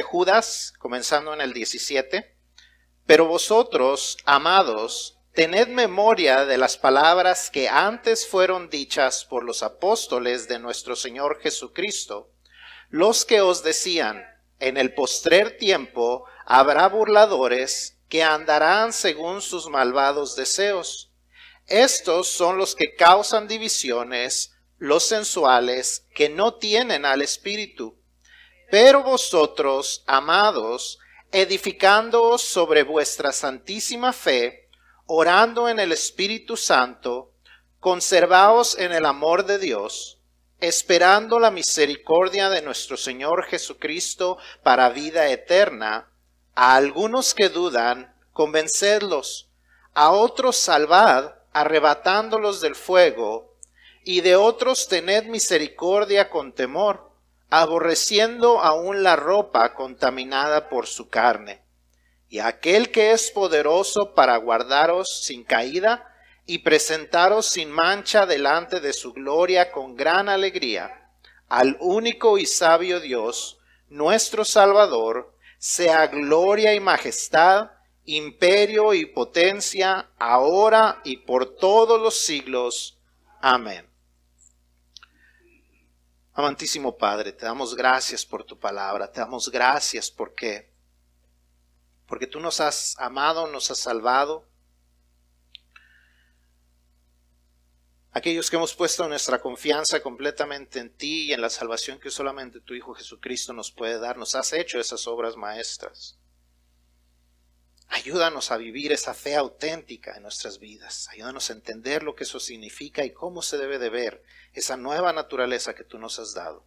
Judas, comenzando en el 17, pero vosotros, amados, tened memoria de las palabras que antes fueron dichas por los apóstoles de nuestro Señor Jesucristo, los que os decían, en el postrer tiempo habrá burladores que andarán según sus malvados deseos. Estos son los que causan divisiones, los sensuales, que no tienen al Espíritu. Pero vosotros, amados, edificándoos sobre vuestra santísima fe, orando en el Espíritu Santo, conservaos en el amor de Dios, esperando la misericordia de nuestro Señor Jesucristo para vida eterna, a algunos que dudan, convencedlos, a otros salvad, arrebatándolos del fuego, y de otros tened misericordia con temor, aborreciendo aún la ropa contaminada por su carne. Y aquel que es poderoso para guardaros sin caída y presentaros sin mancha delante de su gloria con gran alegría, al único y sabio Dios, nuestro Salvador, sea gloria y majestad, imperio y potencia, ahora y por todos los siglos. Amén. Amantísimo Padre, te damos gracias por tu palabra, te damos gracias porque porque tú nos has amado, nos has salvado. Aquellos que hemos puesto nuestra confianza completamente en ti y en la salvación que solamente tu Hijo Jesucristo nos puede dar, nos has hecho esas obras maestras. Ayúdanos a vivir esa fe auténtica en nuestras vidas. Ayúdanos a entender lo que eso significa y cómo se debe de ver esa nueva naturaleza que tú nos has dado.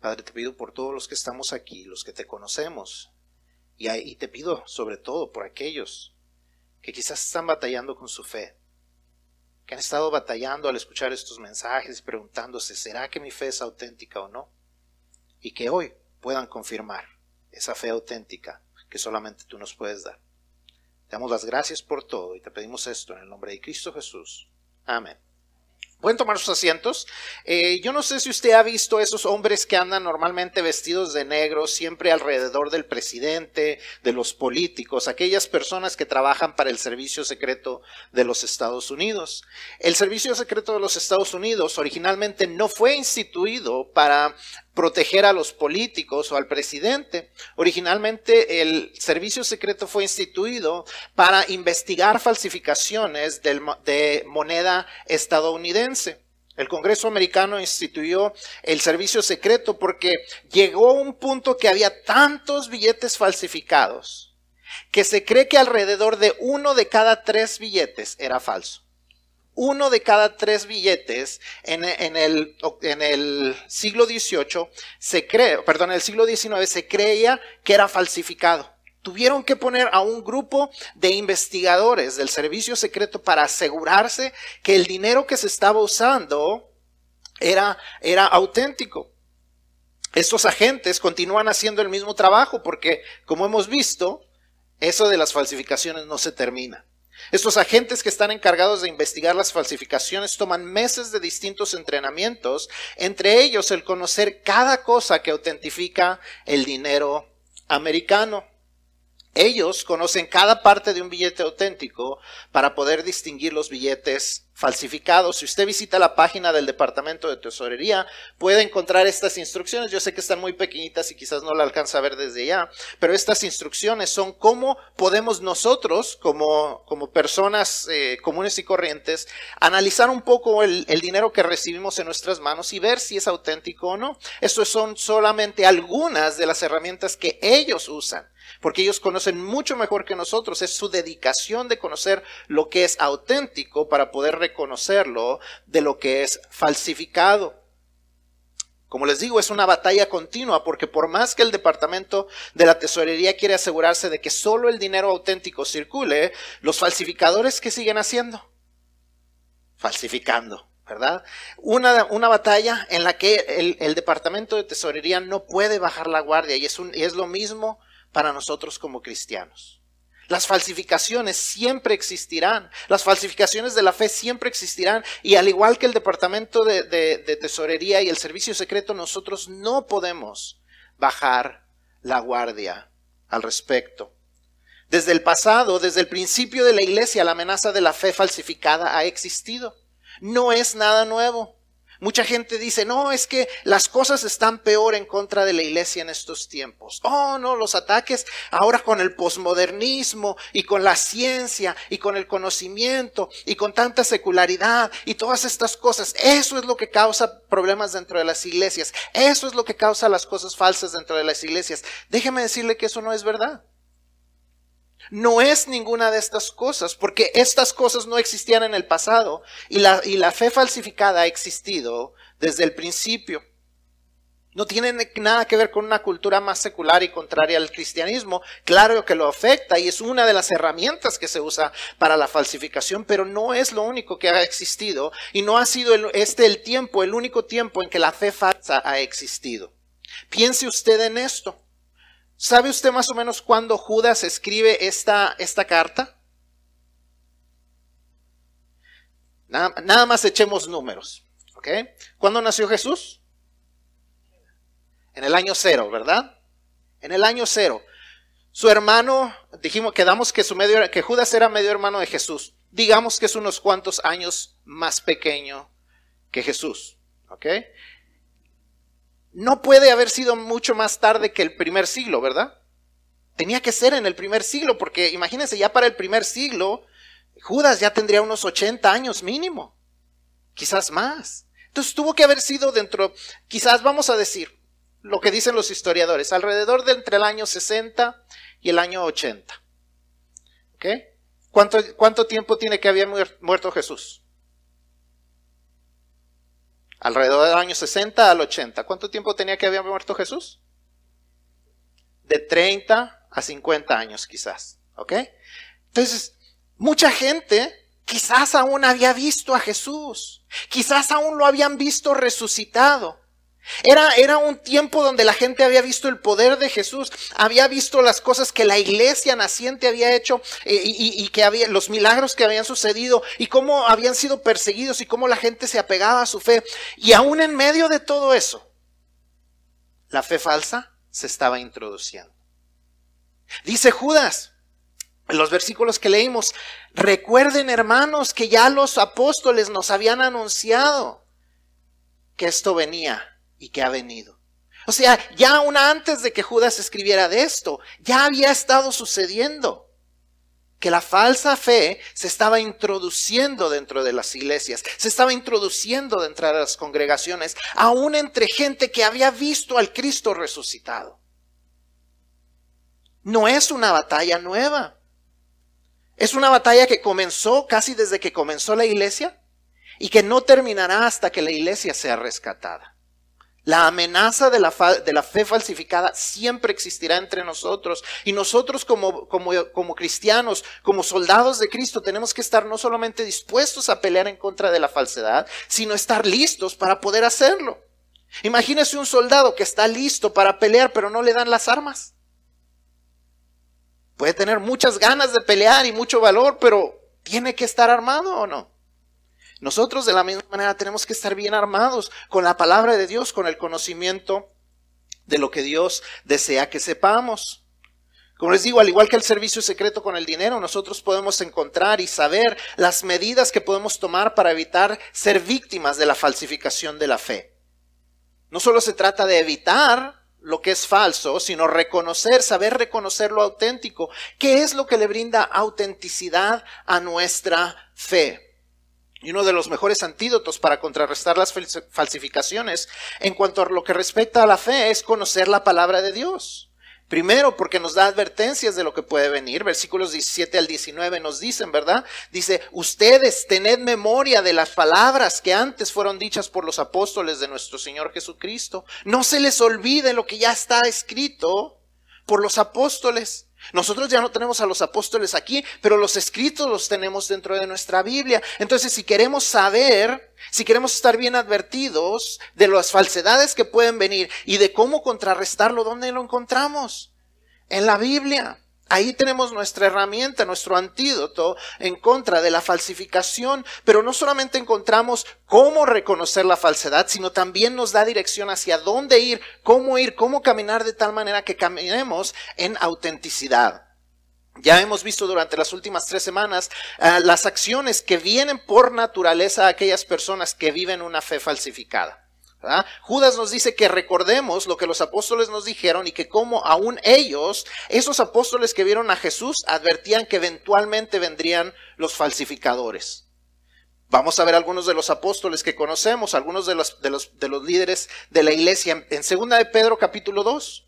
Padre, te pido por todos los que estamos aquí, los que te conocemos, y, te pido sobre todo por aquellos que quizás están batallando con su fe, que han estado batallando al escuchar estos mensajes y preguntándose, ¿será que mi fe es auténtica o no? Y que hoy puedan confirmar esa fe auténtica que solamente tú nos puedes dar. Te damos las gracias por todo y te pedimos esto en el nombre de Cristo Jesús. Amén. Pueden tomar sus asientos. Eh, yo no sé si usted ha visto esos hombres que andan normalmente vestidos de negro, siempre alrededor del presidente, de los políticos, aquellas personas que trabajan para el servicio secreto de los Estados Unidos. El servicio secreto de los Estados Unidos originalmente no fue instituido para proteger a los políticos o al presidente. Originalmente el servicio secreto fue instituido para investigar falsificaciones de moneda estadounidense. El Congreso americano instituyó el servicio secreto porque llegó un punto que había tantos billetes falsificados que se cree que alrededor de uno de cada tres billetes era falso uno de cada tres billetes en, el, siglo XVIII se cree, perdón, en el siglo XIX se creía que era falsificado. Tuvieron que poner a un grupo de investigadores del servicio secreto para asegurarse que el dinero que se estaba usando era, era auténtico. Estos agentes continúan haciendo el mismo trabajo porque, como hemos visto, eso de las falsificaciones no se termina. Estos agentes que están encargados de investigar las falsificaciones toman meses de distintos entrenamientos, entre ellos el conocer cada cosa que autentifica el dinero americano. Ellos conocen cada parte de un billete auténtico para poder distinguir los billetes falsificados. Si usted visita la página del Departamento de Tesorería, puede encontrar estas instrucciones. Yo sé que están muy pequeñitas y quizás no la alcanza a ver desde ya, pero estas instrucciones son cómo podemos nosotros, como, como personas eh, comunes y corrientes, analizar un poco el, el dinero que recibimos en nuestras manos y ver si es auténtico o no. Estos son solamente algunas de las herramientas que ellos usan porque ellos conocen mucho mejor que nosotros. Es su dedicación de conocer lo que es auténtico para poder reconocerlo de lo que es falsificado. Como les digo, es una batalla continua porque por más que el Departamento de la Tesorería quiere asegurarse de que solo el dinero auténtico circule, los falsificadores ¿qué siguen haciendo? Falsificando. ¿verdad? Una, una, batalla en la que el, el, Departamento de Tesorería no puede bajar la guardia y es, un, y es lo mismo para nosotros como cristianos. Las falsificaciones siempre existirán, las falsificaciones de la fe siempre existirán y al igual que el Departamento de, Tesorería y el Servicio Secreto, nosotros no podemos bajar la guardia al respecto. Desde el pasado, desde el principio de la iglesia, la amenaza de la fe falsificada ha existido. No es nada nuevo. Mucha gente dice, no, es que las cosas están peor en contra de la iglesia en estos tiempos. Oh, no, los ataques ahora con el posmodernismo y con la ciencia y con el conocimiento y con tanta secularidad y todas estas cosas. Eso es lo que causa problemas dentro de las iglesias. Eso es lo que causa las cosas falsas dentro de las iglesias. Déjeme decirle que eso no es verdad no es ninguna de estas cosas, porque estas cosas no existían en el pasado y la, y la fe falsificada ha existido desde el principio. No tiene nada que ver con una cultura más secular y contraria al cristianismo. Claro que lo afecta y es una de las herramientas que se usa para la falsificación, pero no es lo único que ha existido y no ha sido este el tiempo, el único tiempo en que la fe falsa ha existido. Piense usted en esto. ¿Sabe usted más o menos cuándo Judas escribe esta, esta carta? Nada, más echemos números. ¿ok? ¿Cuándo nació Jesús? En el año cero, ¿verdad? En el año cero. Su hermano, dijimos, quedamos que, su medio, que Judas era medio hermano de Jesús. Digamos que es unos cuantos años más pequeño que Jesús. ¿Ok? No puede haber sido mucho más tarde que el primer siglo, ¿verdad? Tenía que ser en el primer siglo, porque imagínense, ya para el primer siglo, Judas ya tendría unos 80 años mínimo, quizás más. Entonces tuvo que haber sido dentro, quizás vamos a decir, lo que dicen los historiadores, alrededor de entre el año 60 y el año 80. ¿Ok? ¿Cuánto, cuánto tiempo tiene que haber muerto Jesús? Alrededor del año 60 al 80. ¿Cuánto tiempo tenía que haber muerto Jesús? De 30 a 50 años quizás. ¿Ok? Entonces, mucha gente quizás aún había visto a Jesús. Quizás aún lo habían visto resucitado. Era, era, un tiempo donde la gente había visto el poder de Jesús, había visto las cosas que la iglesia naciente había hecho eh, y, y, que había, los milagros que habían sucedido y cómo habían sido perseguidos y cómo la gente se apegaba a su fe. Y aún en medio de todo eso, la fe falsa se estaba introduciendo. Dice Judas, en los versículos que leímos, recuerden hermanos que ya los apóstoles nos habían anunciado que esto venía y que ha venido. O sea, ya aún antes de que Judas escribiera de esto, ya había estado sucediendo que la falsa fe se estaba introduciendo dentro de las iglesias, se estaba introduciendo dentro de las congregaciones, aún entre gente que había visto al Cristo resucitado. No es una batalla nueva. Es una batalla que comenzó casi desde que comenzó la iglesia y que no terminará hasta que la iglesia sea rescatada. La amenaza de la, fe falsificada siempre existirá entre nosotros. Y nosotros como, cristianos, como soldados de Cristo, tenemos que estar no solamente dispuestos a pelear en contra de la falsedad, sino estar listos para poder hacerlo. Imagínese un soldado que está listo para pelear, pero no le dan las armas. Puede tener muchas ganas de pelear y mucho valor, pero ¿tiene que estar armado o no? Nosotros de la misma manera tenemos que estar bien armados con la palabra de Dios, con el conocimiento de lo que Dios desea que sepamos. Como les digo, al igual que el servicio secreto con el dinero, nosotros podemos encontrar y saber las medidas que podemos tomar para evitar ser víctimas de la falsificación de la fe. No solo se trata de evitar lo que es falso, sino reconocer, saber reconocer lo auténtico. ¿Qué es lo que le brinda autenticidad a nuestra fe? Y uno de los mejores antídotos para contrarrestar las falsificaciones en cuanto a lo que respecta a la fe es conocer la palabra de Dios. Primero, porque nos da advertencias de lo que puede venir. Versículos 17 al 19 nos dicen, ¿verdad? Dice, ustedes tened memoria de las palabras que antes fueron dichas por los apóstoles de nuestro Señor Jesucristo. No se les olvide lo que ya está escrito por los apóstoles. Nosotros ya no tenemos a los apóstoles aquí, pero los escritos los tenemos dentro de nuestra Biblia. Entonces, si queremos saber, si queremos estar bien advertidos de las falsedades que pueden venir y de cómo contrarrestarlo, ¿dónde lo encontramos? En la Biblia. Ahí tenemos nuestra herramienta, nuestro antídoto en contra de la falsificación, pero no solamente encontramos cómo reconocer la falsedad, sino también nos da dirección hacia dónde ir, cómo ir, cómo caminar de tal manera que caminemos en autenticidad. Ya hemos visto durante las últimas tres semanas ah, las acciones que vienen por naturaleza a aquellas personas que viven una fe falsificada. Judas nos dice que recordemos lo que los apóstoles nos dijeron y que como aún ellos, esos apóstoles que vieron a Jesús, advertían que eventualmente vendrían los falsificadores. Vamos a ver algunos de los apóstoles que conocemos, algunos de los, de los, de los líderes de la iglesia. En segunda de Pedro capítulo 2,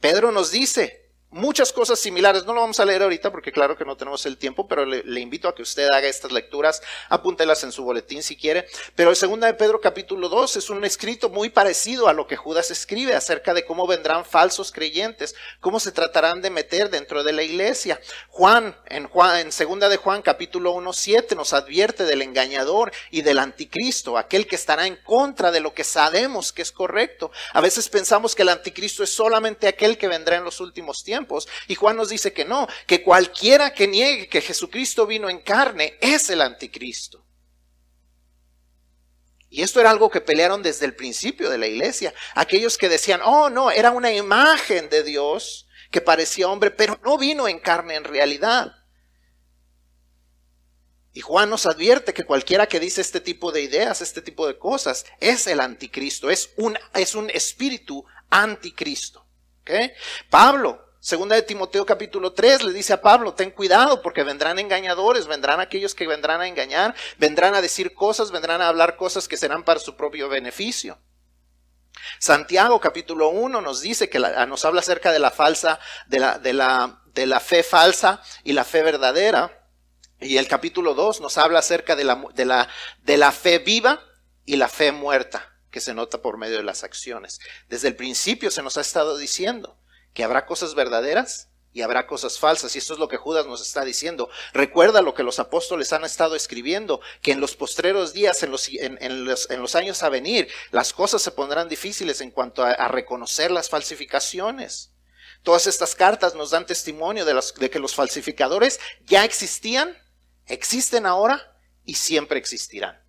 Pedro nos dice, muchas cosas similares. No lo vamos a leer ahorita porque claro que no tenemos el tiempo, pero le, invito a que usted haga estas lecturas, apúntelas en su boletín si quiere. Pero el segunda de Pedro capítulo 2 es un escrito muy parecido a lo que Judas escribe acerca de cómo vendrán falsos creyentes, cómo se tratarán de meter dentro de la iglesia. Juan, en Juan, en segunda de Juan capítulo 1, 7 nos advierte del engañador y del anticristo, aquel que estará en contra de lo que sabemos que es correcto. A veces pensamos que el anticristo es solamente aquel que vendrá en los últimos tiempos y Juan nos dice que no, que cualquiera que niegue que Jesucristo vino en carne es el anticristo. Y esto era algo que pelearon desde el principio de la iglesia. Aquellos que decían, oh no, era una imagen de Dios que parecía hombre, pero no vino en carne en realidad. Y Juan nos advierte que cualquiera que dice este tipo de ideas, este tipo de cosas, es el anticristo, es un, es un espíritu anticristo. Pablo Segunda de Timoteo capítulo 3 le dice a Pablo, ten cuidado porque vendrán engañadores, vendrán aquellos que vendrán a engañar, vendrán a decir cosas, vendrán a hablar cosas que serán para su propio beneficio. Santiago capítulo 1 nos dice que nos habla acerca de la falsa, de la, de la, de la fe falsa y la fe verdadera. Y el capítulo 2 nos habla acerca de la, de la, de la fe viva y la fe muerta que se nota por medio de las acciones. Desde el principio se nos ha estado diciendo que habrá cosas verdaderas y habrá cosas falsas. Y esto es lo que Judas nos está diciendo. Recuerda lo que los apóstoles han estado escribiendo, que en los postreros días, en los, años a venir, las cosas se pondrán difíciles en cuanto a, reconocer las falsificaciones. Todas estas cartas nos dan testimonio de que los falsificadores ya existían, existen ahora y siempre existirán.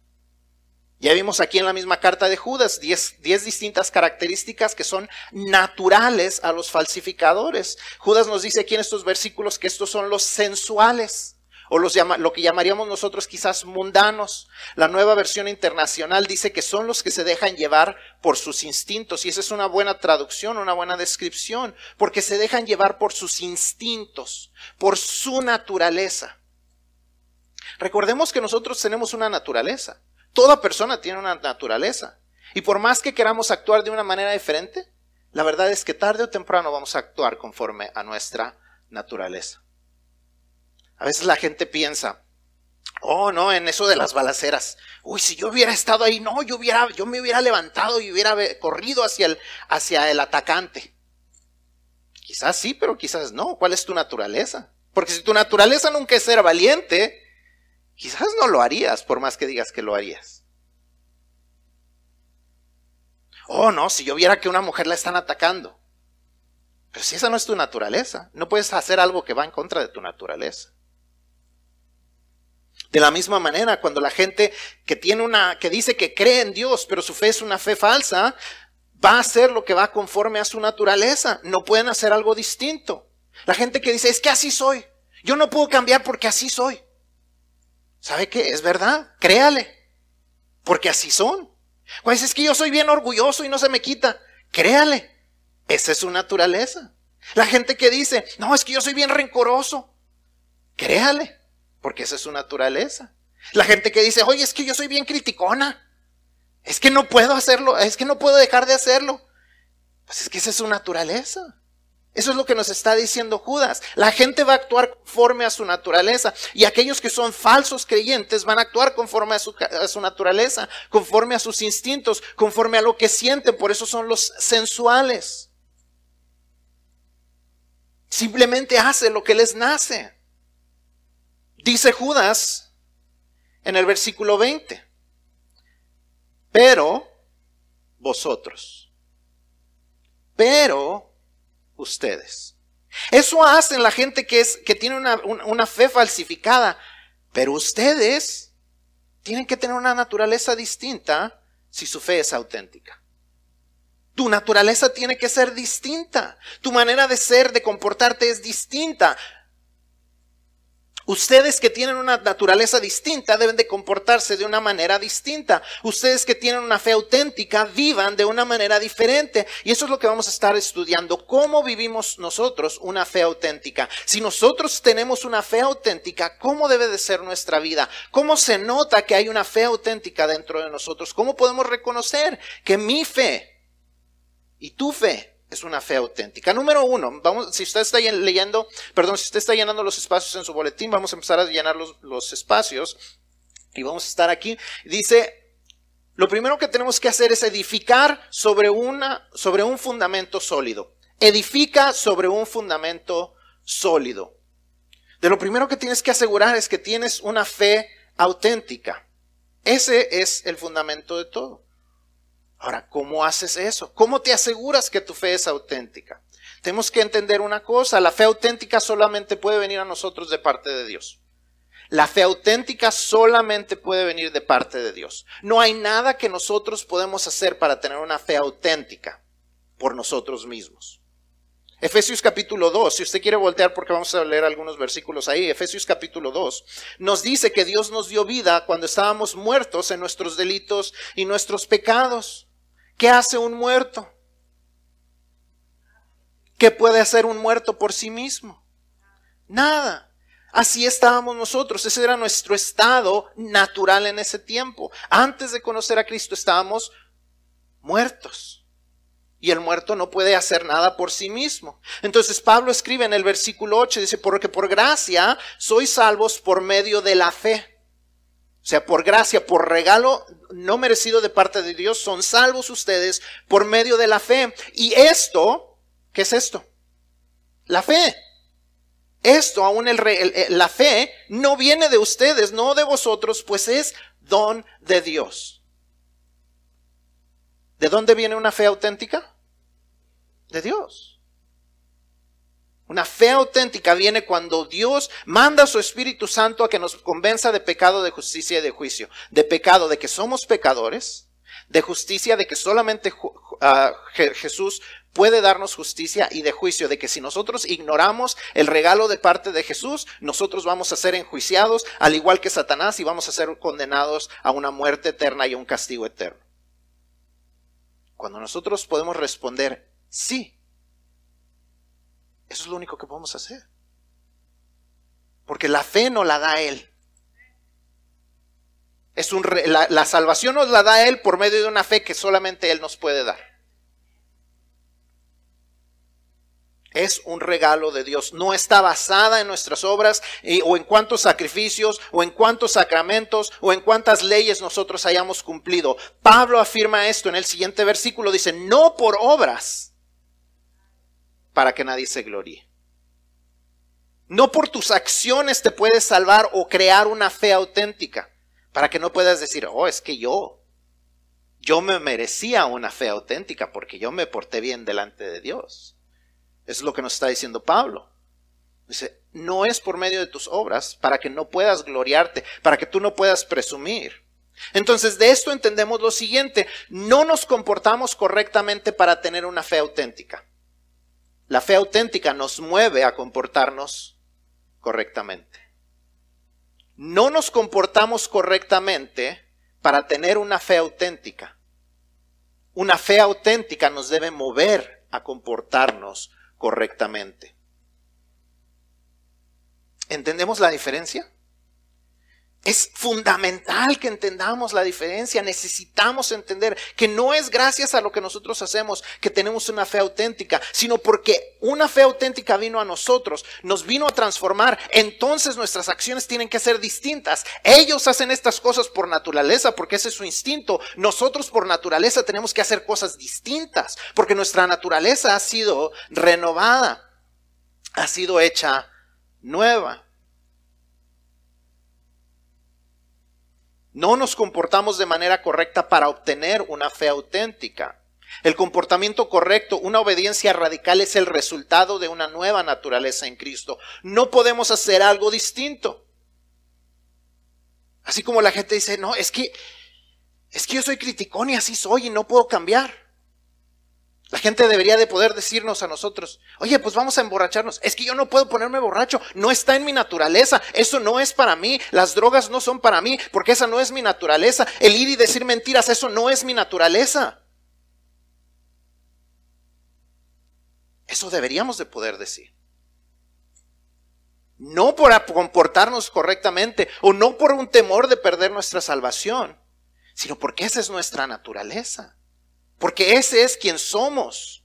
Ya vimos aquí en la misma carta de Judas 10 distintas características que son naturales a los falsificadores. Judas nos dice aquí en estos versículos que estos son los sensuales o los lo que llamaríamos nosotros quizás mundanos. La nueva versión internacional dice que son los que se dejan llevar por sus instintos y esa es una buena traducción, una buena descripción, porque se dejan llevar por sus instintos, por su naturaleza. Recordemos que nosotros tenemos una naturaleza. Toda persona tiene una naturaleza. Y por más que queramos actuar de una manera diferente, la verdad es que tarde o temprano vamos a actuar conforme a nuestra naturaleza. A veces la gente piensa, oh no, en eso de las balaceras. Uy, si yo hubiera estado ahí, no, yo hubiera, yo me hubiera levantado y hubiera corrido hacia el, hacia el atacante. Quizás sí, pero quizás no. ¿Cuál es tu naturaleza? Porque si tu naturaleza nunca es ser valiente, Quizás no lo harías por más que digas que lo harías. Oh, no, si yo viera que una mujer la están atacando. Pero si esa no es tu naturaleza, no puedes hacer algo que va en contra de tu naturaleza. De la misma manera, cuando la gente que tiene una, que dice que cree en Dios, pero su fe es una fe falsa, va a hacer lo que va conforme a su naturaleza. No pueden hacer algo distinto. La gente que dice, es que así soy. Yo no puedo cambiar porque así soy. ¿Sabe qué? Es verdad, créale, porque así son. Pues es que yo soy bien orgulloso y no se me quita. Créale, esa es su naturaleza. La gente que dice, no, es que yo soy bien rencoroso. Créale, porque esa es su naturaleza. La gente que dice, oye, es que yo soy bien criticona. Es que no puedo hacerlo, es que no puedo dejar de hacerlo. Pues es que esa es su naturaleza. Eso es lo que nos está diciendo Judas. La gente va a actuar conforme a su naturaleza y aquellos que son falsos creyentes van a actuar conforme a su, naturaleza, conforme a sus instintos, conforme a lo que sienten. Por eso son los sensuales. Simplemente hace lo que les nace. Dice Judas en el versículo 20. Pero vosotros. Pero ustedes. Eso hacen la gente que, es, que tiene una, una fe falsificada. Pero ustedes tienen que tener una naturaleza distinta si su fe es auténtica. Tu naturaleza tiene que ser distinta. Tu manera de ser, de comportarte es distinta. Ustedes que tienen una naturaleza distinta deben de comportarse de una manera distinta. Ustedes que tienen una fe auténtica vivan de una manera diferente. Y eso es lo que vamos a estar estudiando. ¿Cómo vivimos nosotros una fe auténtica? Si nosotros tenemos una fe auténtica, ¿cómo debe de ser nuestra vida? ¿Cómo se nota que hay una fe auténtica dentro de nosotros? ¿Cómo podemos reconocer que mi fe y tu fe es una fe auténtica. Número uno, vamos, si usted está leyendo, perdón, si usted está llenando los espacios en su boletín, vamos a empezar a llenar los, los espacios y vamos a estar aquí. Dice, lo primero que tenemos que hacer es edificar sobre, una, sobre un fundamento sólido. Edifica sobre un fundamento sólido. De lo primero que tienes que asegurar es que tienes una fe auténtica. Ese es el fundamento de todo. Ahora, ¿cómo haces eso? ¿Cómo te aseguras que tu fe es auténtica? Tenemos que entender una cosa, la fe auténtica solamente puede venir a nosotros de parte de Dios. La fe auténtica solamente puede venir de parte de Dios. No hay nada que nosotros podemos hacer para tener una fe auténtica por nosotros mismos. Efesios capítulo 2, si usted quiere voltear porque vamos a leer algunos versículos ahí, Efesios capítulo 2, nos dice que Dios nos dio vida cuando estábamos muertos en nuestros delitos y nuestros pecados. ¿Qué hace un muerto? ¿Qué puede hacer un muerto por sí mismo? Nada. Así estábamos nosotros, ese era nuestro estado natural en ese tiempo. Antes de conocer a Cristo estábamos muertos. Y el muerto no puede hacer nada por sí mismo. Entonces Pablo escribe en el versículo 8, dice, porque por gracia sois salvos por medio de la fe. O sea, por gracia, por regalo no merecido de parte de Dios, son salvos ustedes por medio de la fe. Y esto, ¿qué es esto? La fe. Esto, aún el, la fe, no viene de ustedes, no de vosotros, pues es don de Dios. ¿De dónde viene una fe auténtica? De Dios. Una fe auténtica viene cuando Dios manda a su Espíritu Santo a que nos convenza de pecado, de justicia y de juicio. De pecado, de que somos pecadores. De justicia, de que solamente ah, Jesús puede darnos justicia y de juicio, de que si nosotros ignoramos el regalo de parte de Jesús, nosotros vamos a ser enjuiciados, al igual que Satanás, y vamos a ser condenados a una muerte eterna y a un castigo eterno. Cuando nosotros podemos responder, sí, eso es lo único que podemos hacer. Porque la fe no la da Él. Es un la, la salvación nos la da Él por medio de una fe que solamente Él nos puede dar. es un regalo de Dios. No está basada en nuestras obras o en cuántos sacrificios o en cuántos sacramentos o en cuántas leyes nosotros hayamos cumplido. Pablo afirma esto en el siguiente versículo. Dice, no por obras, para que nadie se gloríe. No por tus acciones te puedes salvar o crear una fe auténtica, para que no puedas decir, oh, es que yo, yo me merecía una fe auténtica porque yo me porté bien delante de Dios. Es lo que nos está diciendo Pablo. Dice, no es por medio de tus obras para que no puedas gloriarte, para que tú no puedas presumir. Entonces de esto entendemos lo siguiente, no nos comportamos correctamente para tener una fe auténtica. La fe auténtica nos mueve a comportarnos correctamente. No nos comportamos correctamente para tener una fe auténtica. Una fe auténtica nos debe mover a comportarnos correctamente. ¿Entendemos la diferencia? Es fundamental que entendamos la diferencia. Necesitamos entender que no es gracias a lo que nosotros hacemos que tenemos una fe auténtica, sino porque una fe auténtica vino a nosotros, nos vino a transformar. Entonces nuestras acciones tienen que ser distintas. Ellos hacen estas cosas por naturaleza, porque ese es su instinto. Nosotros por naturaleza tenemos que hacer cosas distintas, porque nuestra naturaleza ha sido renovada, ha sido hecha nueva. No nos comportamos de manera correcta para obtener una fe auténtica. El comportamiento correcto, una obediencia radical es el resultado de una nueva naturaleza en Cristo. No podemos hacer algo distinto. Así como la gente dice, no, es que, es que yo soy criticón y así soy y no puedo cambiar. La gente debería de poder decirnos a nosotros, oye, pues vamos a emborracharnos. Es que yo no puedo ponerme borracho, no está en mi naturaleza, eso no es para mí, las drogas no son para mí, porque esa no es mi naturaleza. El ir y decir mentiras, eso no es mi naturaleza. Eso deberíamos de poder decir. No por comportarnos correctamente o no por un temor de perder nuestra salvación, sino porque esa es nuestra naturaleza. Porque ese es quien somos.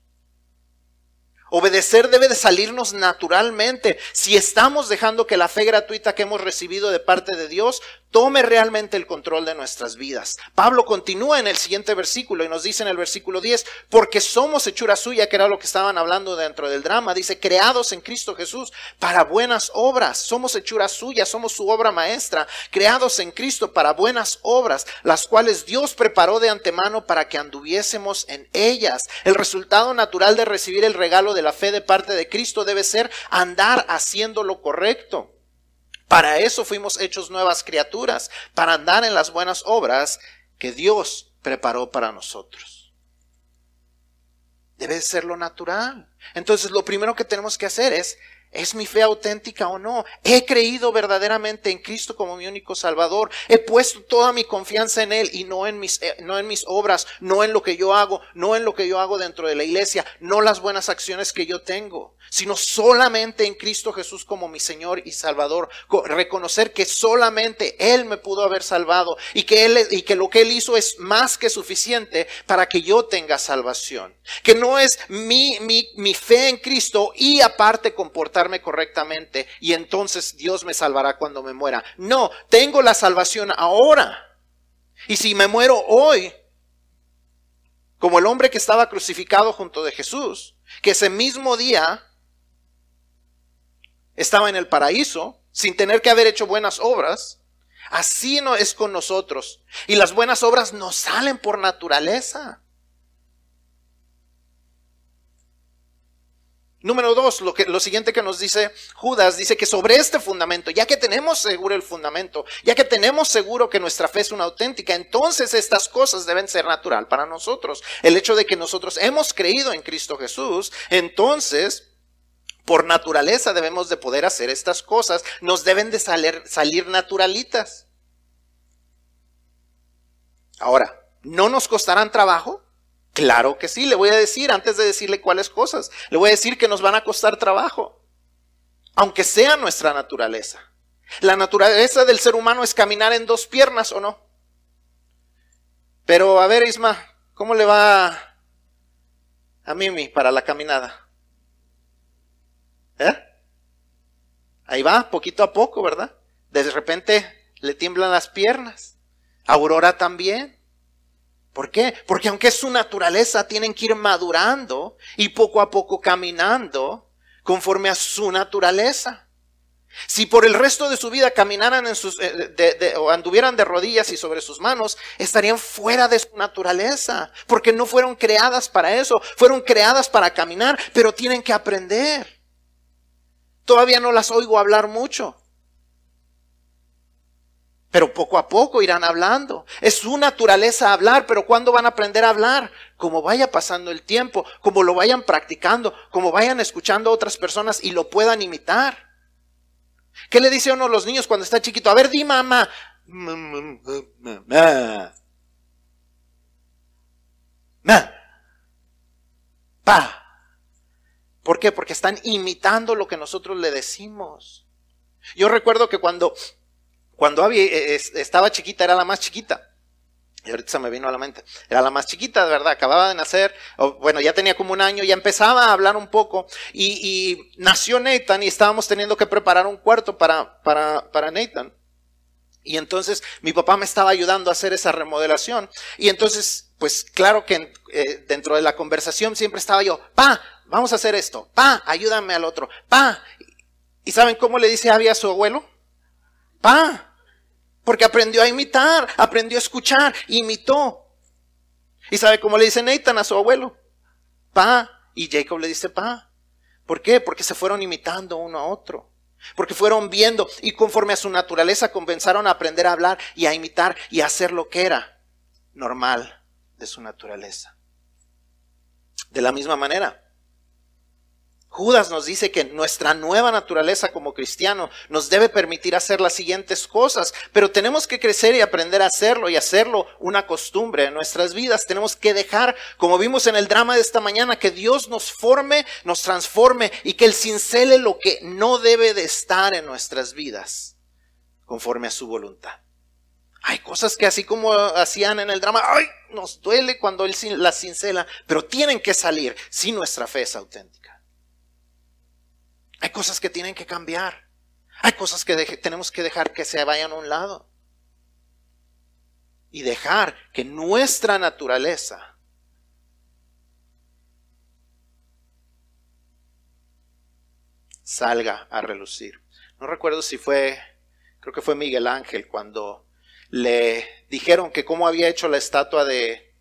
Obedecer debe de salirnos naturalmente. Si estamos dejando que la fe gratuita que hemos recibido de parte de Dios tome realmente el control de nuestras vidas. Pablo continúa en el siguiente versículo y nos dice en el versículo 10, porque somos hechura suya, que era lo que estaban hablando dentro del drama. Dice, creados en Cristo Jesús para buenas obras. Somos hechura suya, somos su obra maestra, creados en Cristo para buenas obras, las cuales Dios preparó de antemano para que anduviésemos en ellas. El resultado natural de recibir el regalo de la fe de parte de Cristo debe ser andar haciendo lo correcto. Para eso fuimos hechos nuevas criaturas, para andar en las buenas obras que Dios preparó para nosotros. Debe ser lo natural. Entonces lo primero que tenemos que hacer es ¿Es mi fe auténtica o no? ¿He creído verdaderamente en Cristo como mi único Salvador? ¿He puesto toda mi confianza en Él y no en, mis, eh, no en mis obras, no en lo que yo hago, no en lo que yo hago dentro de la iglesia, no las buenas acciones que yo tengo, sino solamente en Cristo Jesús como mi Señor y Salvador? Reconocer que solamente Él me pudo haber salvado y que, él, y que lo que Él hizo es más que suficiente para que yo tenga salvación. Que no es mi, mi, mi fe en Cristo y aparte correctamente y entonces Dios me salvará cuando me muera. No, tengo la salvación ahora. Y si me muero hoy, como el hombre que estaba crucificado junto de Jesús, que ese mismo día estaba en el paraíso sin tener que haber hecho buenas obras, así no es con nosotros. Y las buenas obras no salen por naturaleza. Número dos, lo, que, lo siguiente que nos dice Judas, dice que sobre este fundamento, ya que tenemos seguro el fundamento, ya que tenemos seguro que nuestra fe es una auténtica, entonces estas cosas deben ser natural para nosotros. El hecho de que nosotros hemos creído en Cristo Jesús, entonces por naturaleza debemos de poder hacer estas cosas, nos deben de salir, salir naturalitas. Ahora, ¿no nos costarán trabajo? Claro que sí, le voy a decir antes de decirle cuáles cosas. Le voy a decir que nos van a costar trabajo, aunque sea nuestra naturaleza. La naturaleza del ser humano es caminar en dos piernas o no. Pero a ver, Isma, ¿cómo le va a Mimi para la caminada? ¿Eh? Ahí va, poquito a poco, ¿verdad? De repente le tiemblan las piernas. Aurora también. ¿Por qué? Porque aunque es su naturaleza, tienen que ir madurando y poco a poco caminando conforme a su naturaleza. Si por el resto de su vida caminaran en sus, eh, o anduvieran de rodillas y sobre sus manos, estarían fuera de su naturaleza, porque no fueron creadas para eso, fueron creadas para caminar, pero tienen que aprender. Todavía no las oigo hablar mucho, pero poco a poco irán hablando. Es su naturaleza hablar, pero ¿cuándo van a aprender a hablar? Como vaya pasando el tiempo, como lo vayan practicando, como vayan escuchando a otras personas y lo puedan imitar. ¿Qué le dice uno a los niños cuando está chiquito? A ver, di mamá. Pa. ¿Por qué? Porque están imitando lo que nosotros le decimos. Yo recuerdo que cuando cuando Abby eh, estaba chiquita, era la más chiquita. Y ahorita se me vino a la mente. Era la más chiquita, de verdad. Acababa de nacer. bueno, ya tenía como un año. Ya empezaba a hablar un poco. Y, nació Nathan y estábamos teniendo que preparar un cuarto para, para, para Nathan. Y entonces mi papá me estaba ayudando a hacer esa remodelación. Y entonces, pues claro que eh, dentro de la conversación siempre estaba yo, pa, vamos a hacer esto. Pa, ayúdame al otro. Pa. ¿Y saben cómo le dice Abby a su abuelo? Pa. Porque aprendió a imitar, aprendió a escuchar, imitó. ¿Y sabe cómo le dice Nathan a su abuelo? Pa. Y Jacob le dice pa. ¿Por qué? Porque se fueron imitando uno a otro. Porque fueron viendo y conforme a su naturaleza comenzaron a aprender a hablar y a imitar y a hacer lo que era normal de su naturaleza. De la misma manera, Judas nos dice que nuestra nueva naturaleza como cristiano nos debe permitir hacer las siguientes cosas, pero tenemos que crecer y aprender a hacerlo y hacerlo una costumbre en nuestras vidas. Tenemos que dejar, como vimos en el drama de esta mañana, que Dios nos forme, nos transforme y que Él cincele lo que no debe de estar en nuestras vidas conforme a su voluntad. Hay cosas que así como hacían en el drama, ay, nos duele cuando Él las cincela, pero tienen que salir si nuestra fe es auténtica. Hay cosas que tienen que cambiar. Hay cosas que tenemos que dejar que se vayan a un lado. Y dejar que nuestra naturaleza salga a relucir. No recuerdo si fue, creo que fue Miguel Ángel cuando le dijeron que cómo había hecho la estatua de,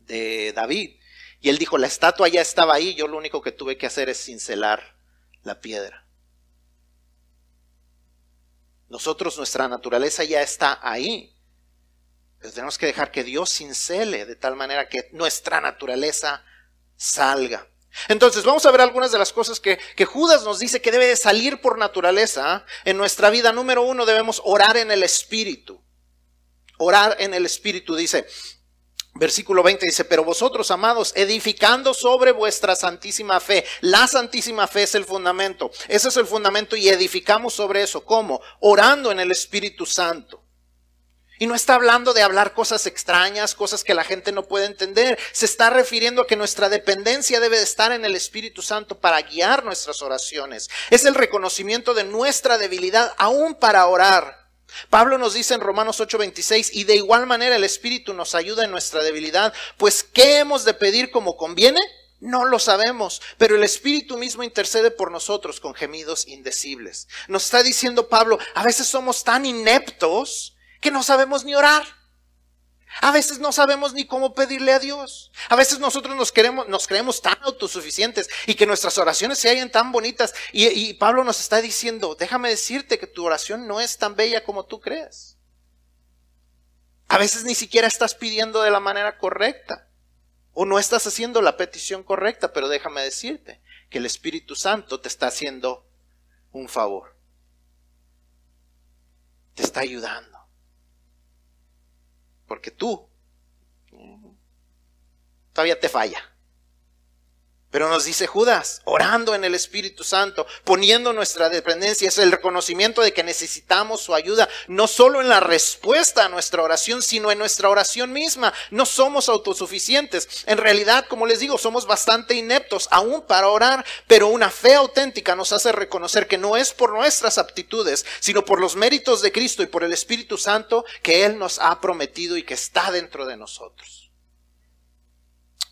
de David. Y él dijo, la estatua ya estaba ahí, yo lo único que tuve que hacer es cincelar la piedra. Nosotros, nuestra naturaleza ya está ahí. Pero tenemos que dejar que Dios cincele de tal manera que nuestra naturaleza salga. Entonces, vamos a ver algunas de las cosas que, que, Judas nos dice que debe de salir por naturaleza en nuestra vida. Número uno, debemos orar en el Espíritu. Orar en el Espíritu, dice, Versículo 20 dice, pero vosotros, amados, edificando sobre vuestra santísima fe. La santísima fe es el fundamento. Ese es el fundamento y edificamos sobre eso. ¿Cómo? Orando en el Espíritu Santo. Y no está hablando de hablar cosas extrañas, cosas que la gente no puede entender. Se está refiriendo a que nuestra dependencia debe de estar en el Espíritu Santo para guiar nuestras oraciones. Es el reconocimiento de nuestra debilidad aún para orar. Pablo nos dice en Romanos 8:26, y de igual manera el Espíritu nos ayuda en nuestra debilidad, pues ¿qué hemos de pedir como conviene? No lo sabemos, pero el Espíritu mismo intercede por nosotros con gemidos indecibles. Nos está diciendo Pablo, a veces somos tan ineptos que no sabemos ni orar. A veces no sabemos ni cómo pedirle a Dios. A veces nosotros nos, creemos tan autosuficientes y que nuestras oraciones se hayan tan bonitas. Y, y Pablo nos está diciendo, déjame decirte que tu oración no es tan bella como tú crees. A veces ni siquiera estás pidiendo de la manera correcta. O no estás haciendo la petición correcta, pero déjame decirte que el Espíritu Santo te está haciendo un favor. Te está ayudando. Porque tú todavía te falla. Pero nos dice Judas, orando en el Espíritu Santo, poniendo nuestra dependencia, es el reconocimiento de que necesitamos su ayuda, no solo en la respuesta a nuestra oración, sino en nuestra oración misma. No somos autosuficientes. En realidad, como les digo, somos bastante ineptos aún para orar, pero una fe auténtica nos hace reconocer que no es por nuestras aptitudes, sino por los méritos de Cristo y por el Espíritu Santo que Él nos ha prometido y que está dentro de nosotros.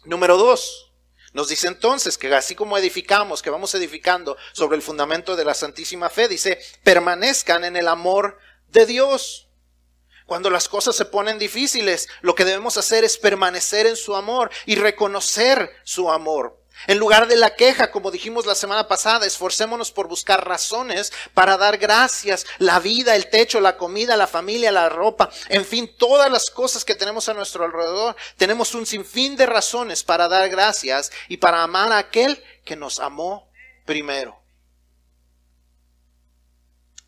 Número dos, nos dice entonces que así como edificamos, que vamos edificando sobre el fundamento de la Santísima Fe, dice, permanezcan en el amor de Dios. Cuando las cosas se ponen difíciles, lo que debemos hacer es permanecer en su amor y reconocer su amor. En lugar de la queja, como dijimos la semana pasada, esforcémonos por buscar razones para dar gracias, la vida, el techo, la comida, la familia, la ropa, en fin, todas las cosas que tenemos a nuestro alrededor. Tenemos un sinfín de razones para dar gracias y para amar a aquel que nos amó primero.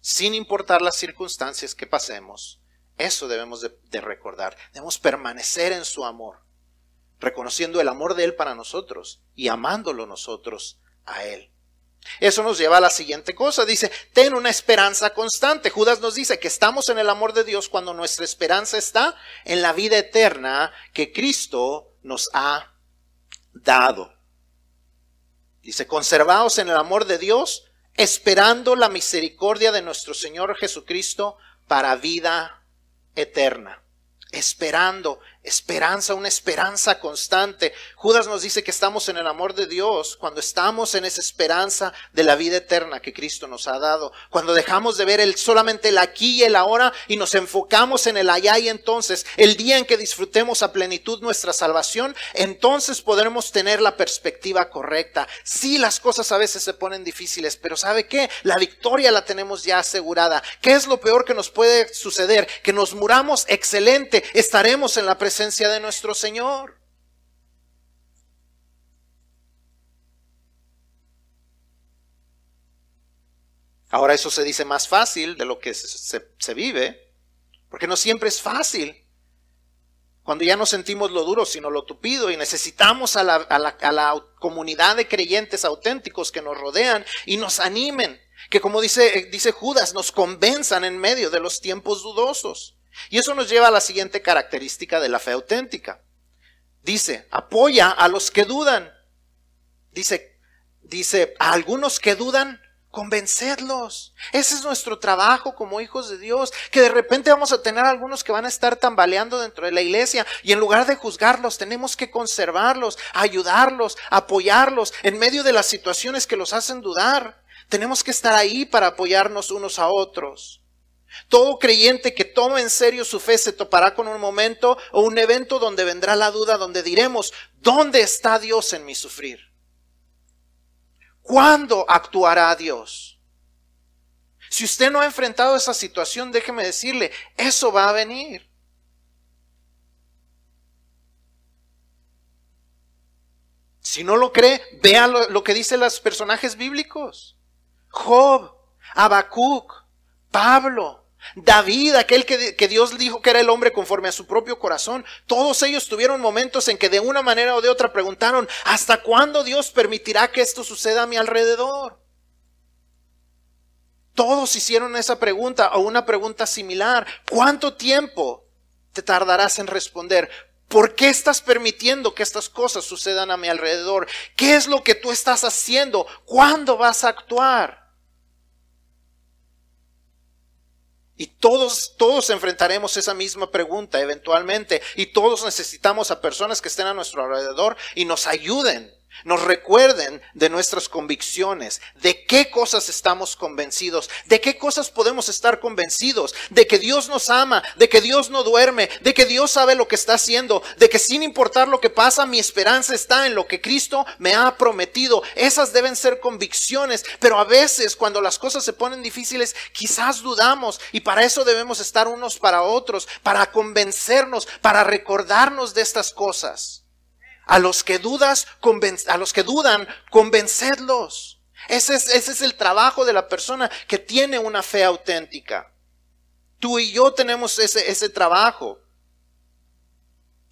Sin importar las circunstancias que pasemos, eso debemos de, de recordar. Debemos permanecer en su amor reconociendo el amor de Él para nosotros y amándolo nosotros a Él. Eso nos lleva a la siguiente cosa. Dice, ten una esperanza constante. Judas nos dice que estamos en el amor de Dios cuando nuestra esperanza está en la vida eterna que Cristo nos ha dado. Dice, conservaos en el amor de Dios, esperando la misericordia de nuestro Señor Jesucristo para vida eterna. Esperando esperanza, una esperanza constante. Judas nos dice que estamos en el amor de Dios cuando estamos en esa esperanza de la vida eterna que Cristo nos ha dado. Cuando dejamos de ver el, solamente el aquí y el ahora y nos enfocamos en el allá y entonces, el día en que disfrutemos a plenitud nuestra salvación, entonces podremos tener la perspectiva correcta. Sí, las cosas a veces se ponen difíciles, pero ¿sabe qué? La victoria la tenemos ya asegurada. ¿Qué es lo peor que nos puede suceder? Que nos muramos excelente, estaremos en la presencia de nuestro Señor. Ahora eso se dice más fácil de lo que se, vive, porque no siempre es fácil. Cuando ya no sentimos lo duro, sino lo tupido, y necesitamos a la, a la comunidad de creyentes auténticos que nos rodean y nos animen, que como dice, dice Judas, nos convenzan en medio de los tiempos dudosos. Y eso nos lleva a la siguiente característica de la fe auténtica. Dice, apoya a los que dudan. Dice, dice, a algunos que dudan, convencerlos. Ese es nuestro trabajo como hijos de Dios, que de repente vamos a tener algunos que van a estar tambaleando dentro de la iglesia y en lugar de juzgarlos, tenemos que conservarlos, ayudarlos, apoyarlos en medio de las situaciones que los hacen dudar. Tenemos que estar ahí para apoyarnos unos a otros. Todo creyente que toma en serio su fe se topará con un momento o un evento donde vendrá la duda, donde diremos, ¿dónde está Dios en mi sufrir? ¿Cuándo actuará Dios? Si usted no ha enfrentado esa situación, déjeme decirle, eso va a venir. Si no lo cree, vea lo, que dicen los personajes bíblicos. Job, Habacuc, Pablo, David, aquel que, Dios dijo que era el hombre conforme a su propio corazón, todos ellos tuvieron momentos en que de una manera o de otra preguntaron, ¿hasta cuándo Dios permitirá que esto suceda a mi alrededor? Todos hicieron esa pregunta o una pregunta similar. ¿Cuánto tiempo te tardarás en responder? ¿Por qué estás permitiendo que estas cosas sucedan a mi alrededor? ¿Qué es lo que tú estás haciendo? ¿Cuándo vas a actuar? Y todos, todos enfrentaremos esa misma pregunta eventualmente. Y todos necesitamos a personas que estén a nuestro alrededor y nos ayuden nos recuerden de nuestras convicciones, de qué cosas estamos convencidos, de qué cosas podemos estar convencidos, de que Dios nos ama, de que Dios no duerme, de que Dios sabe lo que está haciendo, de que sin importar lo que pasa, mi esperanza está en lo que Cristo me ha prometido. Esas deben ser convicciones, pero a veces cuando las cosas se ponen difíciles, quizás dudamos y para eso debemos estar unos para otros, para convencernos, para recordarnos de estas cosas. A los que dudas, a los que dudan, convencedlos. Ese es, ese es el trabajo de la persona que tiene una fe auténtica. Tú y yo tenemos ese, ese trabajo.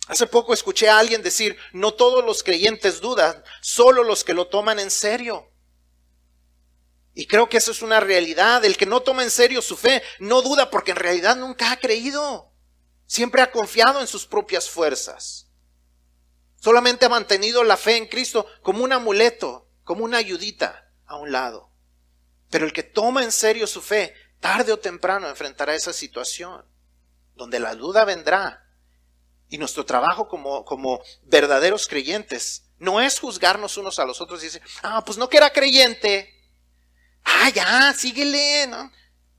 Hace poco escuché a alguien decir, no todos los creyentes dudan, solo los que lo toman en serio. Y creo que eso es una realidad. El que no toma en serio su fe no duda porque en realidad nunca ha creído. Siempre ha confiado en sus propias fuerzas. Solamente ha mantenido la fe en Cristo como un amuleto, como una ayudita a un lado. Pero el que toma en serio su fe, tarde o temprano enfrentará esa situación, donde la duda vendrá. Y nuestro trabajo como, como verdaderos creyentes no es juzgarnos unos a los otros y decir, ah, pues no que era creyente. Ah, ya, síguele, ¿no?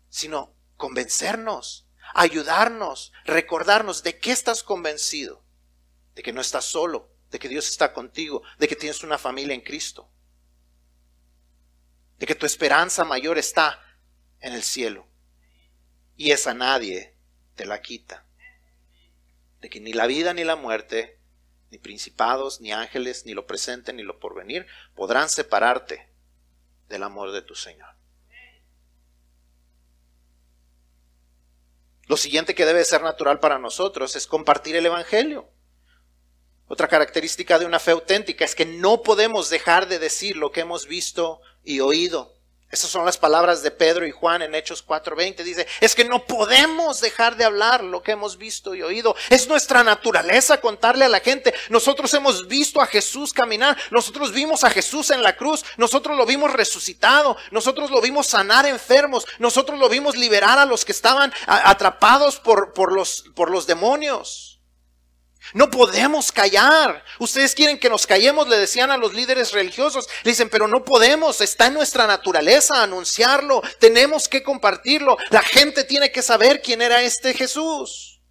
Sino convencernos, ayudarnos, recordarnos de qué estás convencido, de que no estás solo, de que Dios está contigo, de que tienes una familia en Cristo, de que tu esperanza mayor está en el cielo. Y esa nadie te la quita. De que ni la vida ni la muerte, ni principados, ni ángeles, ni lo presente, ni lo porvenir, podrán separarte del amor de tu Señor. Lo siguiente que debe ser natural para nosotros es compartir el Evangelio. Otra característica de una fe auténtica es que no podemos dejar de decir lo que hemos visto y oído. Esas son las palabras de Pedro y Juan en Hechos 4:20. Dice, es que no podemos dejar de hablar lo que hemos visto y oído. Es nuestra naturaleza contarle a la gente. Nosotros hemos visto a Jesús caminar. Nosotros vimos a Jesús en la cruz. Nosotros lo vimos resucitado. Nosotros lo vimos sanar enfermos. Nosotros lo vimos liberar a los que estaban atrapados por, por, los, por los demonios. No podemos callar. Ustedes quieren que nos callemos, le decían a los líderes religiosos. Le dicen, pero no podemos, está en nuestra naturaleza anunciarlo. Tenemos que compartirlo. La gente tiene que saber quién era este Jesús.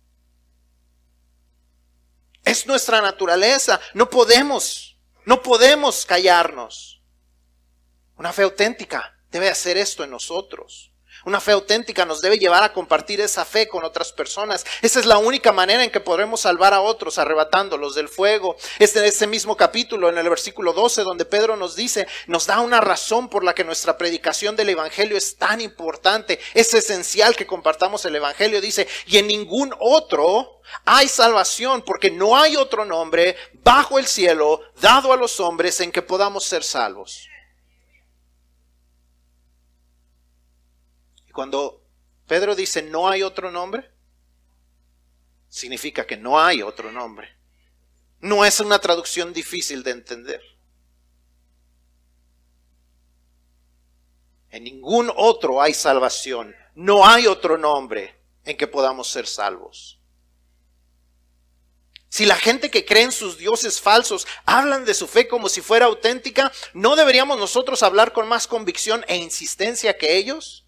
Es nuestra naturaleza. No podemos, no podemos callarnos. Una fe auténtica debe hacer esto en nosotros. Una fe auténtica nos debe llevar a compartir esa fe con otras personas. Esa es la única manera en que podremos salvar a otros, arrebatándolos del fuego. Este en ese mismo capítulo, en el versículo 12, donde Pedro nos dice, nos da una razón por la que nuestra predicación del Evangelio es tan importante. Es esencial que compartamos el Evangelio. Dice, y en ningún otro hay salvación, porque no hay otro nombre bajo el cielo dado a los hombres en que podamos ser salvos. Cuando Pedro dice no hay otro nombre, significa que no hay otro nombre. No es una traducción difícil de entender. En ningún otro hay salvación. No hay otro nombre en que podamos ser salvos. Si la gente que cree en sus dioses falsos hablan de su fe como si fuera auténtica, ¿no deberíamos nosotros hablar con más convicción e insistencia que ellos?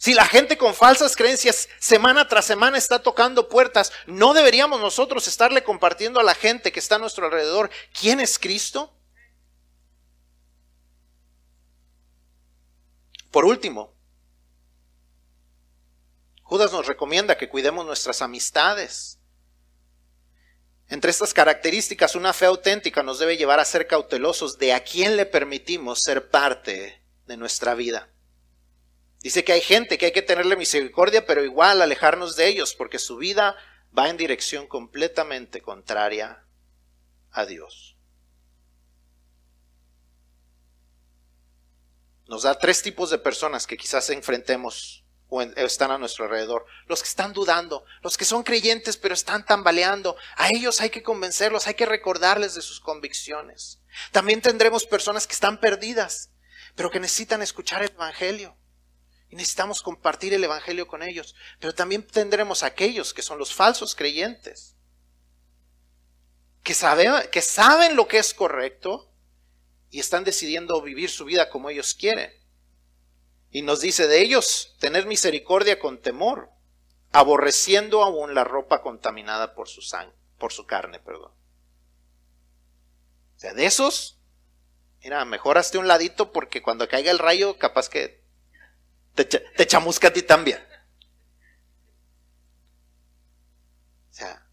Si la gente con falsas creencias semana tras semana está tocando puertas, ¿no deberíamos nosotros estarle compartiendo a la gente que está a nuestro alrededor quién es Cristo? Por último, Judas nos recomienda que cuidemos nuestras amistades. Entre estas características, una fe auténtica nos debe llevar a ser cautelosos de a quién le permitimos ser parte de nuestra vida. Dice que hay gente que hay que tenerle misericordia, pero igual alejarnos de ellos, porque su vida va en dirección completamente contraria a Dios. Nos da tres tipos de personas que quizás enfrentemos o están a nuestro alrededor. Los que están dudando, los que son creyentes pero están tambaleando. A ellos hay que convencerlos, hay que recordarles de sus convicciones. También tendremos personas que están perdidas, pero que necesitan escuchar el Evangelio. Y necesitamos compartir el Evangelio con ellos. Pero también tendremos aquellos que son los falsos creyentes. Que, que saben lo que es correcto y están decidiendo vivir su vida como ellos quieren. Y nos dice de ellos tener misericordia con temor, aborreciendo aún la ropa contaminada por su sangre, por su carne, perdón. O sea, de esos, mira, mejoraste un ladito porque cuando caiga el rayo, capaz que te, chamusca a ti también. O sea,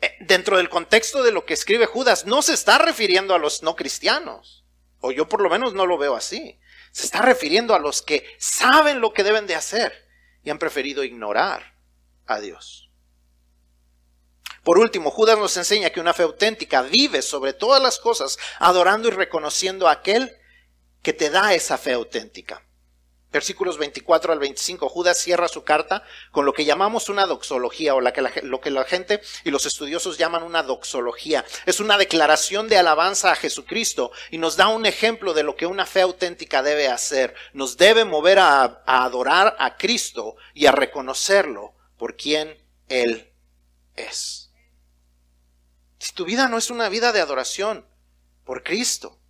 eh, dentro del contexto de lo que escribe Judas, no se está refiriendo a los no cristianos, o yo por lo menos no lo veo así. Se está refiriendo a los que saben lo que deben de hacer y han preferido ignorar a Dios. Por último, Judas nos enseña que una fe auténtica vive sobre todas las cosas adorando y reconociendo a aquel que te da esa fe auténtica. Versículos 24 al 25, Judas cierra su carta con lo que llamamos una doxología o la que lo que la gente y los estudiosos llaman una doxología. Es una declaración de alabanza a Jesucristo y nos da un ejemplo de lo que una fe auténtica debe hacer. Nos debe mover a adorar a Cristo y a reconocerlo por quien Él es. Si tu vida no es una vida de adoración por Cristo,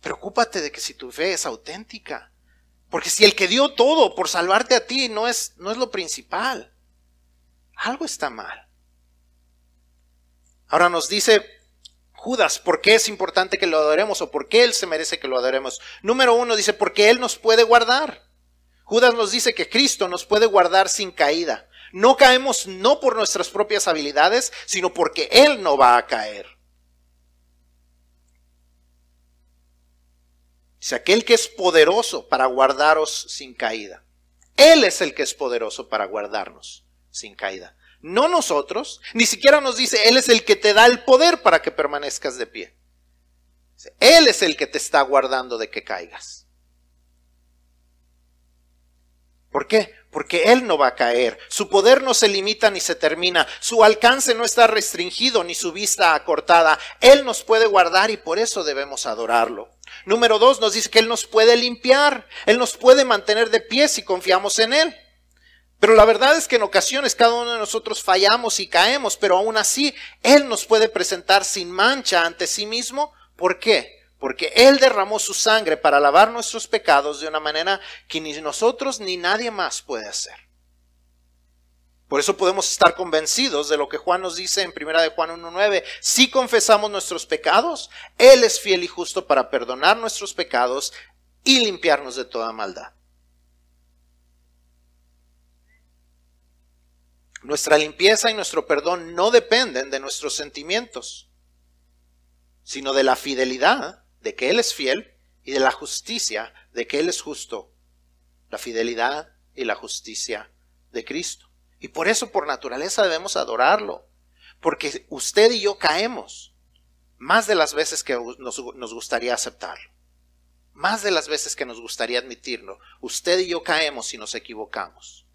Preocúpate de que si tu fe es auténtica. Porque si el que dio todo por salvarte a ti no es, no es lo principal, algo está mal. Ahora nos dice Judas, ¿por qué es importante que lo adoremos o por qué Él se merece que lo adoremos? Número uno dice, porque Él nos puede guardar. Judas nos dice que Cristo nos puede guardar sin caída. No caemos no por nuestras propias habilidades, sino porque Él no va a caer. Dice, aquel que es poderoso para guardaros sin caída. Él es el que es poderoso para guardarnos sin caída. No nosotros, ni siquiera nos dice, Él es el que te da el poder para que permanezcas de pie. Él es el que te está guardando de que caigas. ¿Por qué? Porque Él no va a caer. Su poder no se limita ni se termina. Su alcance no está restringido ni su vista acortada. Él nos puede guardar y por eso debemos adorarlo. Número dos, nos dice que Él nos puede limpiar, Él nos puede mantener de pie si confiamos en Él. Pero la verdad es que en ocasiones cada uno de nosotros fallamos y caemos, pero aún así Él nos puede presentar sin mancha ante sí mismo. ¿Por qué? Porque Él derramó su sangre para lavar nuestros pecados de una manera que ni nosotros ni nadie más puede hacer. Por eso podemos estar convencidos de lo que Juan nos dice en 1 de Juan 1.9. Si confesamos nuestros pecados, Él es fiel y justo para perdonar nuestros pecados y limpiarnos de toda maldad. Nuestra limpieza y nuestro perdón no dependen de nuestros sentimientos, sino de la fidelidad de que Él es fiel y de la justicia de que Él es justo. La fidelidad y la justicia de Cristo. Y por eso por naturaleza debemos adorarlo. Porque usted y yo caemos más de las veces que nos, gustaría aceptarlo. Más de las veces que nos gustaría admitirlo. Usted y yo caemos y nos equivocamos.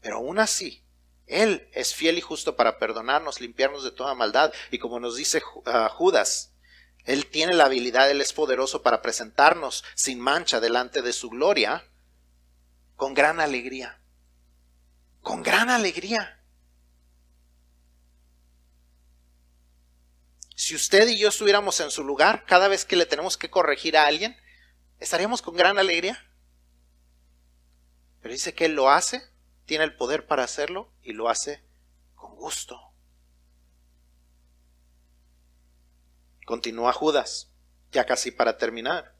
Pero aún así, Él es fiel y justo para perdonarnos, limpiarnos de toda maldad. Y como nos dice ah, Judas, Él tiene la habilidad, Él es poderoso para presentarnos sin mancha delante de su gloria con gran alegría con gran alegría. Si usted y yo estuviéramos en su lugar, cada vez que le tenemos que corregir a alguien, ¿estaríamos con gran alegría? Pero dice que Él lo hace, tiene el poder para hacerlo y lo hace con gusto. Continúa Judas, ya casi para terminar.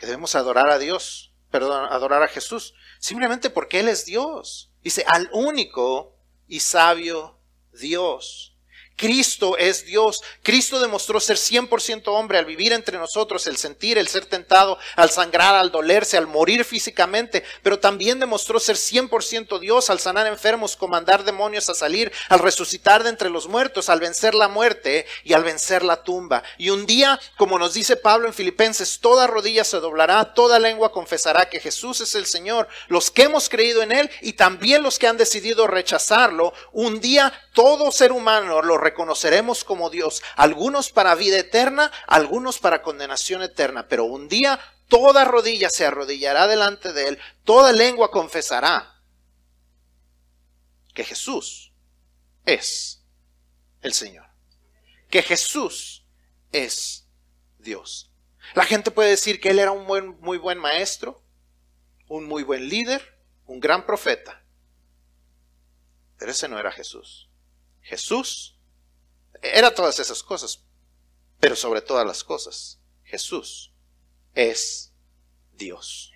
Que debemos adorar a Dios, perdón, adorar a Jesús Simplemente porque Él es Dios. Dice, al único y sabio Dios. Cristo es Dios. Cristo demostró ser 100% hombre al vivir entre nosotros, el sentir, el ser tentado, al sangrar, al dolerse, al morir físicamente, pero también demostró ser 100% Dios al sanar enfermos, comandar demonios a salir, al resucitar de entre los muertos, al vencer la muerte y al vencer la tumba. Y un día, como nos dice Pablo en Filipenses, toda rodilla se doblará, toda lengua confesará que Jesús es el Señor. Los que hemos creído en Él y también los que han decidido rechazarlo, un día todo ser humano lo reconoceremos como Dios, algunos para vida eterna, algunos para condenación eterna, pero un día toda rodilla se arrodillará delante de Él, toda lengua confesará que Jesús es el Señor, que Jesús es Dios. La gente puede decir que Él era un buen, muy buen maestro, un muy buen líder, un gran profeta, pero ese no era Jesús. Jesús era todas esas cosas, pero sobre todas las cosas, Jesús es Dios.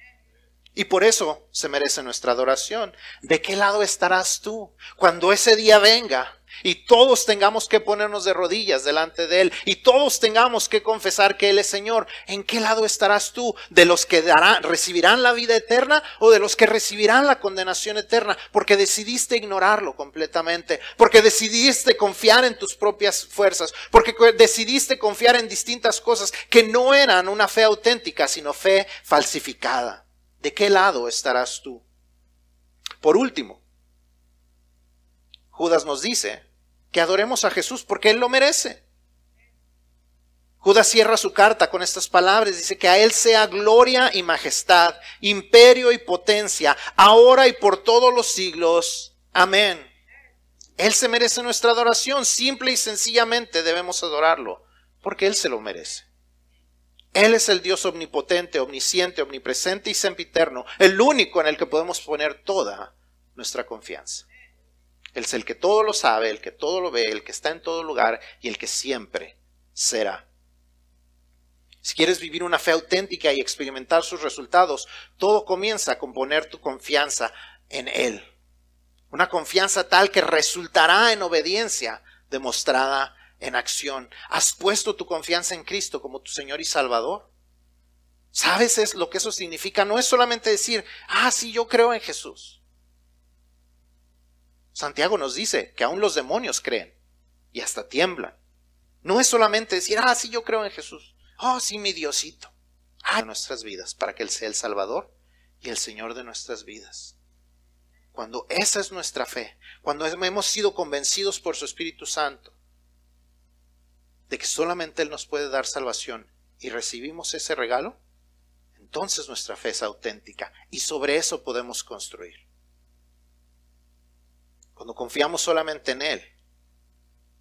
Y por eso se merece nuestra adoración. ¿De qué lado estarás tú cuando ese día venga? Y todos tengamos que ponernos de rodillas delante de Él y todos tengamos que confesar que Él es Señor, ¿en qué lado estarás tú? ¿De los que recibirán la vida eterna o de los que recibirán la condenación eterna? Porque decidiste ignorarlo completamente, porque decidiste confiar en tus propias fuerzas, porque decidiste confiar en distintas cosas que no eran una fe auténtica, sino fe falsificada. ¿De qué lado estarás tú? Por último, Judas nos dice que adoremos a Jesús porque Él lo merece. Judas cierra su carta con estas palabras, dice que a Él sea gloria y majestad, imperio y potencia, ahora y por todos los siglos. Amén. Él se merece nuestra adoración, simple y sencillamente debemos adorarlo, porque Él se lo merece. Él es el Dios omnipotente, omnisciente, omnipresente y sempiterno, el único en el que podemos poner toda nuestra confianza. Es el que todo lo sabe, el que todo lo ve, el que está en todo lugar y el que siempre será. Si quieres vivir una fe auténtica y experimentar sus resultados, todo comienza con poner tu confianza en Él. Una confianza tal que resultará en obediencia demostrada en acción. ¿Has puesto tu confianza en Cristo como tu Señor y Salvador? ¿Sabes es lo que eso significa? No es solamente decir, ah, sí, yo creo en Jesús. Santiago nos dice que aún los demonios creen y hasta tiemblan. No es solamente decir, ah, sí, yo creo en Jesús. Oh, sí, mi Diosito. Ah, nuestras vidas, para que Él sea el Salvador y el Señor de nuestras vidas. Cuando esa es nuestra fe, cuando hemos sido convencidos por su Espíritu Santo de que solamente Él nos puede dar salvación y recibimos ese regalo, entonces nuestra fe es auténtica y sobre eso podemos construir. Cuando confiamos solamente en Él,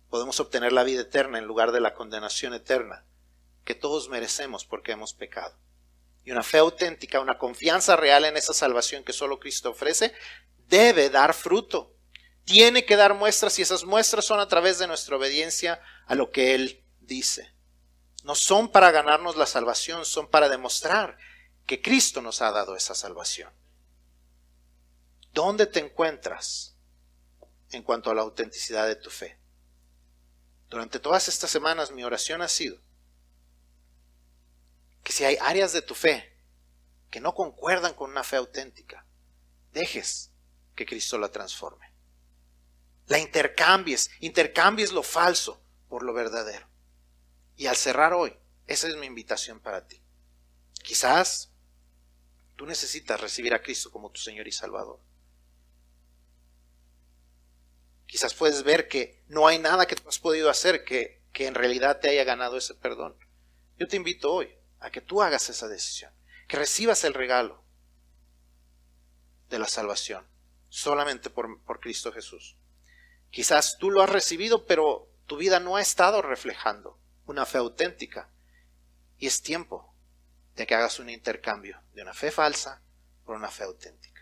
podemos obtener la vida eterna en lugar de la condenación eterna que todos merecemos porque hemos pecado. Y una fe auténtica, una confianza real en esa salvación que solo Cristo ofrece, debe dar fruto. Tiene que dar muestras y esas muestras son a través de nuestra obediencia a lo que Él dice. No son para ganarnos la salvación, son para demostrar que Cristo nos ha dado esa salvación. ¿Dónde te encuentras en cuanto a la autenticidad de tu fe? Durante todas estas semanas mi oración ha sido que si hay áreas de tu fe que no concuerdan con una fe auténtica, dejes que Cristo la transforme. La intercambies, intercambies lo falso por lo verdadero. Y al cerrar hoy, esa es mi invitación para ti. Quizás tú necesitas recibir a Cristo como tu Señor y Salvador. Quizás puedes ver que no hay nada que tú has podido hacer que, que en realidad te haya ganado ese perdón. Yo te invito hoy a que tú hagas esa decisión, que recibas el regalo de la salvación solamente por, por Cristo Jesús. Quizás tú lo has recibido, pero tu vida no ha estado reflejando una fe auténtica. Y es tiempo de que hagas un intercambio de una fe falsa por una fe auténtica.